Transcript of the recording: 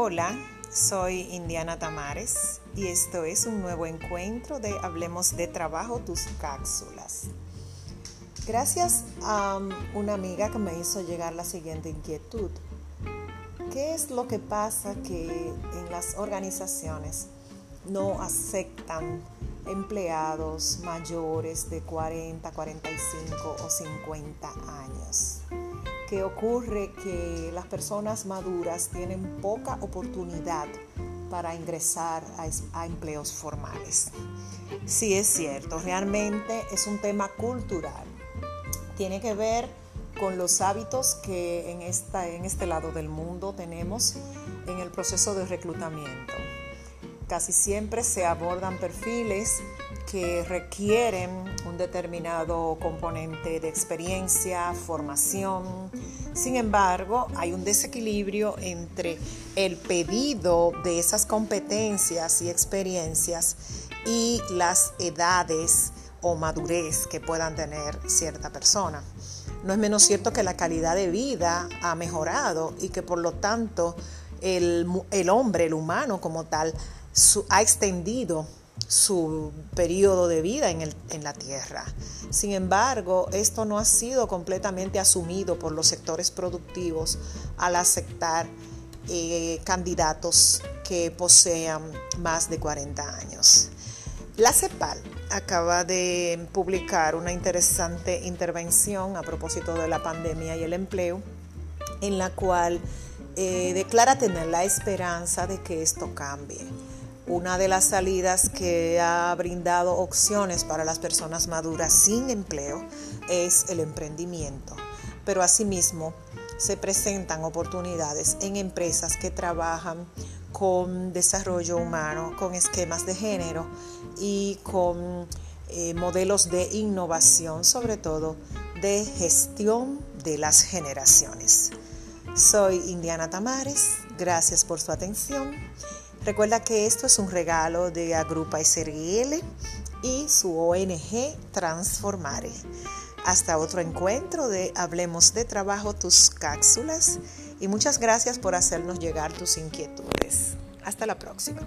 Hola, soy Indiana Tamares y esto es un nuevo encuentro de Hablemos de Trabajo, tus cápsulas. Gracias a una amiga que me hizo llegar la siguiente inquietud. ¿Qué es lo que pasa que en las organizaciones no aceptan empleados mayores de 40, 45 o 50 años? Que ocurre que las personas maduras tienen poca oportunidad para ingresar a, empleos formales. Sí es cierto, realmente es un tema cultural. Tiene que ver con los hábitos que en, esta, en este lado del mundo tenemos en el proceso de reclutamiento. Casi siempre se abordan perfiles que requieren un determinado componente de experiencia, formación. Sin embargo, hay un desequilibrio entre el pedido de esas competencias y experiencias y las edades o madurez que puedan tener cierta persona. No es menos cierto que la calidad de vida ha mejorado y que por lo tanto el, hombre, el humano como tal, ha extendido su periodo de vida en, la tierra. Sin embargo, esto no ha sido completamente asumido por los sectores productivos al aceptar eh, candidatos que posean más de 40 años. La CEPAL acaba de publicar una interesante intervención a propósito de la pandemia y el empleo, en la cual eh, declara tener la esperanza de que esto cambie una de las salidas que ha brindado opciones para las personas maduras sin empleo es el emprendimiento, pero asimismo se presentan oportunidades en empresas que trabajan con desarrollo humano, con esquemas de género y con eh, modelos de innovación, sobre todo de gestión de las generaciones. Soy Indiana Tamares, gracias por su atención Recuerda que esto es un regalo de Agrupa SRL y su ONG Transformare. Hasta otro encuentro de Hablemos de Trabajo, tus cápsulas y muchas gracias por hacernos llegar tus inquietudes. Hasta la próxima.